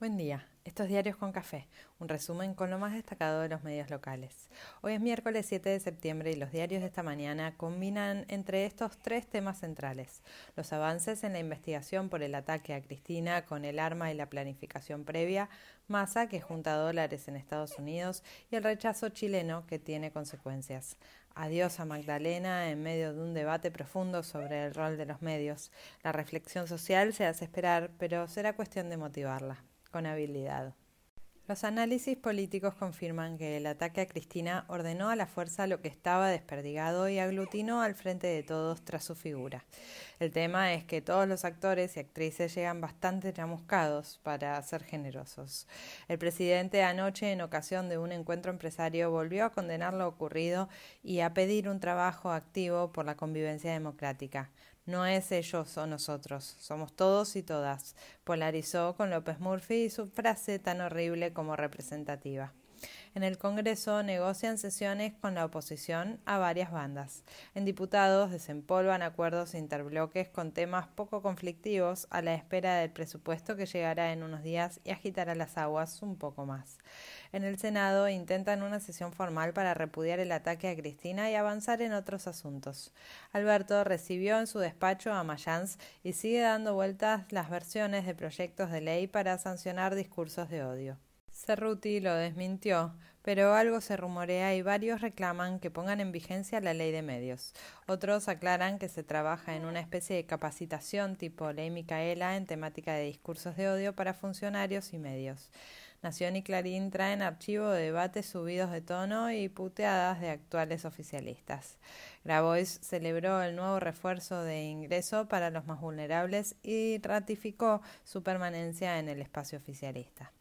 Buen día. Estos diarios con café, un resumen con lo más destacado de los medios locales. Hoy es miércoles 7 de septiembre y los diarios de esta mañana combinan entre estos tres temas centrales: los avances en la investigación por el ataque a Cristina con el arma y la planificación previa, Massa que junta dólares en Estados Unidos y el rechazo chileno que tiene consecuencias. Adiós a Magdalena en medio de un debate profundo sobre el rol de los medios. La reflexión social se hace esperar, pero será cuestión de motivarla con habilidad. Los análisis políticos confirman que el ataque a Cristina ordenó a la fuerza lo que estaba desperdigado y aglutinó al frente de todos tras su figura. El tema es que todos los actores y actrices llegan bastante chamuscados para ser generosos. El presidente anoche, en ocasión de un encuentro empresario, volvió a condenar lo ocurrido y a pedir un trabajo activo por la convivencia democrática. No es ellos o nosotros, somos todos y todas, polarizó con López Murphy y su frase tan horrible como representativa. En el Congreso negocian sesiones con la oposición a varias bandas. En diputados desempolvan acuerdos interbloques con temas poco conflictivos a la espera del presupuesto que llegará en unos días y agitará las aguas un poco más. En el Senado intentan una sesión formal para repudiar el ataque a Cristina y avanzar en otros asuntos. Alberto recibió en su despacho a Mayans y sigue dando vueltas las versiones de proyectos de ley para sancionar discursos de odio. Cerruti lo desmintió, pero algo se rumorea y varios reclaman que pongan en vigencia la ley de medios. Otros aclaran que se trabaja en una especie de capacitación tipo ley Micaela en temática de discursos de odio para funcionarios y medios. Nación y Clarín traen archivo de debates subidos de tono y puteadas de actuales oficialistas. Grabois celebró el nuevo refuerzo de ingreso para los más vulnerables y ratificó su permanencia en el espacio oficialista.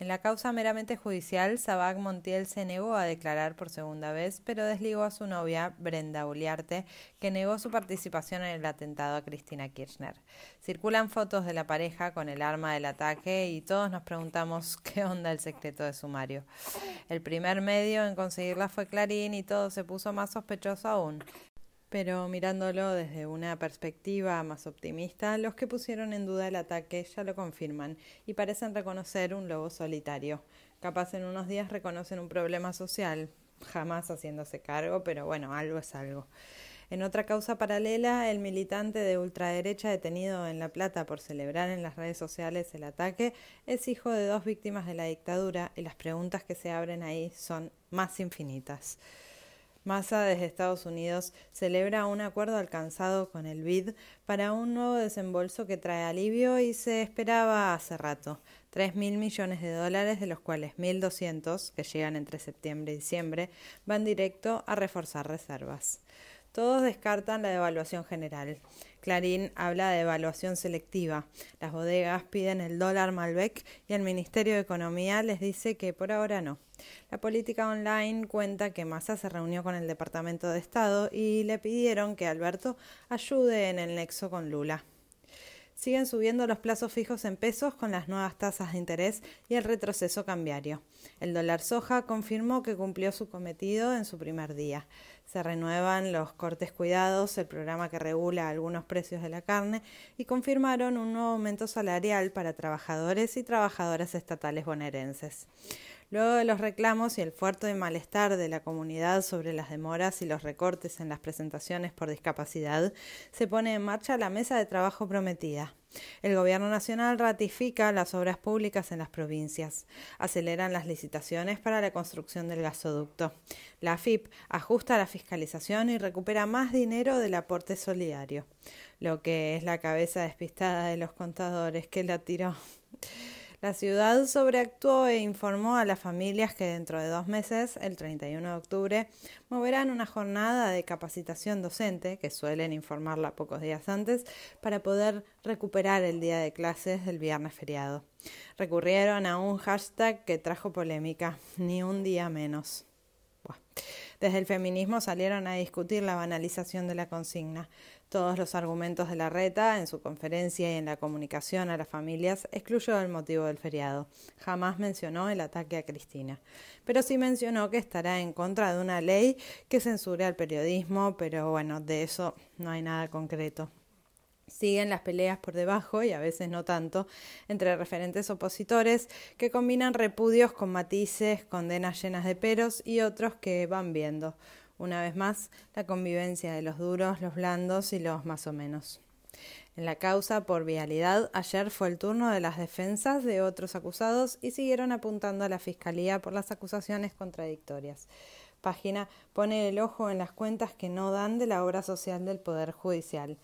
En la causa meramente judicial, Sabac Montiel se negó a declarar por segunda vez, pero desligó a su novia, Brenda Uliarte, que negó su participación en el atentado a Cristina Kirchner. Circulan fotos de la pareja con el arma del ataque y todos nos preguntamos qué onda el secreto de sumario. El primer medio en conseguirla fue Clarín y todo se puso más sospechoso aún. Pero mirándolo desde una perspectiva más optimista, los que pusieron en duda el ataque ya lo confirman y parecen reconocer un lobo solitario. Capaz en unos días reconocen un problema social, jamás haciéndose cargo, pero bueno, algo es algo. En otra causa paralela, el militante de ultraderecha detenido en La Plata por celebrar en las redes sociales el ataque es hijo de dos víctimas de la dictadura y las preguntas que se abren ahí son más infinitas. Massa desde Estados Unidos celebra un acuerdo alcanzado con el BID para un nuevo desembolso que trae alivio y se esperaba hace rato. Tres mil millones de dólares, de los cuales 1.200, que llegan entre septiembre y diciembre, van directo a reforzar reservas. Todos descartan la devaluación general. Clarín habla de evaluación selectiva. Las bodegas piden el dólar Malbec y el Ministerio de Economía les dice que por ahora no. La política online cuenta que Massa se reunió con el Departamento de Estado y le pidieron que Alberto ayude en el nexo con Lula. Siguen subiendo los plazos fijos en pesos con las nuevas tasas de interés y el retroceso cambiario. El dólar soja confirmó que cumplió su cometido en su primer día. Se renuevan los cortes cuidados, el programa que regula algunos precios de la carne, y confirmaron un nuevo aumento salarial para trabajadores y trabajadoras estatales bonaerenses. Luego de los reclamos y el fuerte malestar de la comunidad sobre las demoras y los recortes en las presentaciones por discapacidad, se pone en marcha la mesa de trabajo prometida. El Gobierno Nacional ratifica las obras públicas en las provincias, aceleran las licitaciones para la construcción del gasoducto. La AFIP ajusta la fiscalización y recupera más dinero del aporte solidario, lo que es la cabeza despistada de los contadores que la tiró. La ciudad sobreactuó e informó a las familias que dentro de dos meses, el 31 de octubre, moverán una jornada de capacitación docente, que suelen informarla pocos días antes, para poder recuperar el día de clases del viernes feriado. Recurrieron a un hashtag que trajo polémica, ni un día menos. Desde el feminismo salieron a discutir la banalización de la consigna. Todos los argumentos de la reta en su conferencia y en la comunicación a las familias excluyó el motivo del feriado. Jamás mencionó el ataque a Cristina. Pero sí mencionó que estará en contra de una ley que censure al periodismo, pero bueno, de eso no hay nada concreto. Siguen las peleas por debajo, y a veces no tanto, entre referentes opositores que combinan repudios con matices, condenas llenas de peros y otros que van viendo, una vez más, la convivencia de los duros, los blandos y los más o menos. En la causa por vialidad, ayer fue el turno de las defensas de otros acusados y siguieron apuntando a la Fiscalía por las acusaciones contradictorias. Página pone el ojo en las cuentas que no dan de la obra social del Poder Judicial.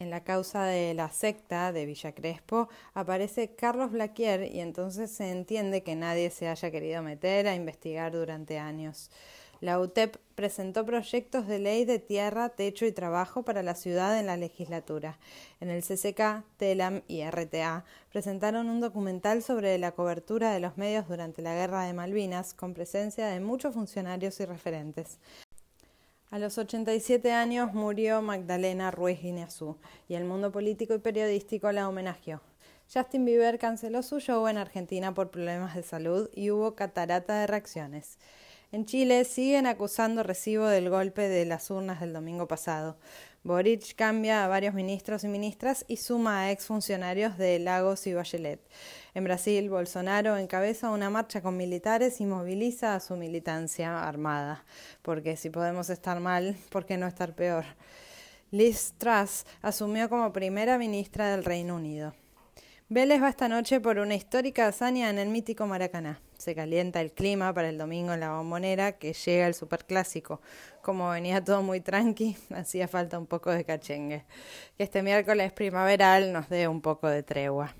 En la causa de la secta de Villa Crespo aparece Carlos Blaquier y entonces se entiende que nadie se haya querido meter a investigar durante años. La UTEP presentó proyectos de ley de tierra, techo y trabajo para la ciudad en la legislatura. En el CCK, TELAM y RTA presentaron un documental sobre la cobertura de los medios durante la Guerra de Malvinas, con presencia de muchos funcionarios y referentes. A los 87 años murió Magdalena Ruiz Guineazú y el mundo político y periodístico la homenajeó. Justin Bieber canceló su show en Argentina por problemas de salud y hubo catarata de reacciones. En Chile siguen acusando recibo del golpe de las urnas del domingo pasado. Boric cambia a varios ministros y ministras y suma a exfuncionarios de Lagos y Bachelet. En Brasil, Bolsonaro encabeza una marcha con militares y moviliza a su militancia armada. Porque si podemos estar mal, ¿por qué no estar peor? Liz Truss asumió como primera ministra del Reino Unido. Vélez va esta noche por una histórica hazaña en el mítico Maracaná. Se calienta el clima para el domingo en la bombonera que llega el superclásico. Como venía todo muy tranqui, hacía falta un poco de cachengue. Que este miércoles primaveral nos dé un poco de tregua.